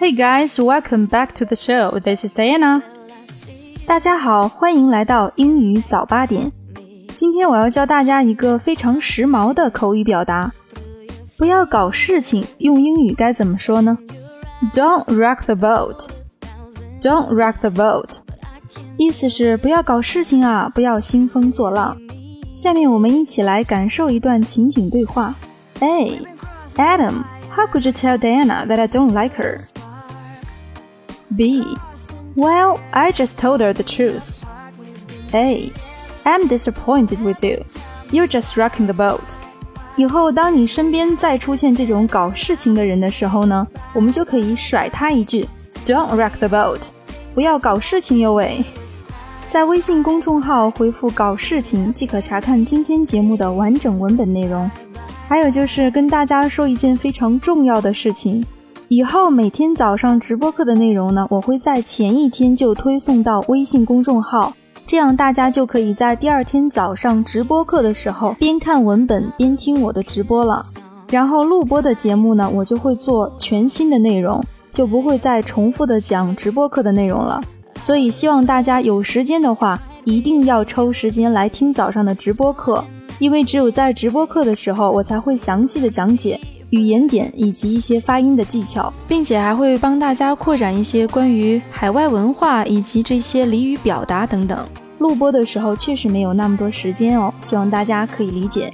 Hey guys, welcome back to the show. This is Diana. 大家好，欢迎来到英语早八点。今天我要教大家一个非常时髦的口语表达。不要搞事情，用英语该怎么说呢？Don't rock the boat. Don't rock the boat. 意思是不要搞事情啊，不要兴风作浪。下面我们一起来感受一段情景对话。A. Adam, how could you tell Diana that I don't like her? B. Well, I just told her the truth. A. I'm disappointed with you. You're just rocking the boat. 以后当你身边再出现这种搞事情的人的时候呢，我们就可以甩他一句：Don't rock the boat，不要搞事情哟喂。在微信公众号回复“搞事情”即可查看今天节目的完整文本内容。还有就是跟大家说一件非常重要的事情。 以后每天早上直播课的内容呢，我会在前一天就推送到微信公众号，这样大家就可以在第二天早上直播课的时候边看文本边听我的直播了。然后录播的节目呢，我就会做全新的内容，就不会再重复的讲直播课的内容了。所以希望大家有时间的话，一定要抽时间来听早上的直播课，因为只有在直播课的时候，我才会详细的讲解。语言点以及一些发音的技巧，并且还会帮大家扩展一些关于海外文化以及这些俚语表达等等。录播的时候确实没有那么多时间哦，希望大家可以理解。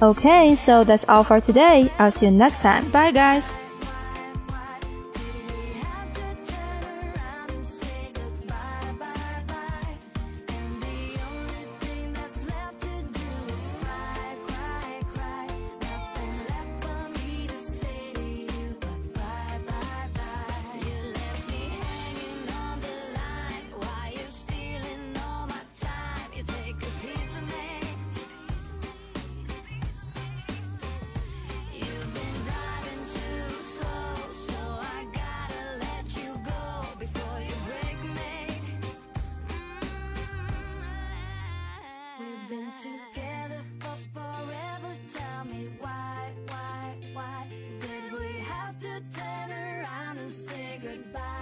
Okay, so that's all for today. I'll see you next time. Bye, guys. goodbye.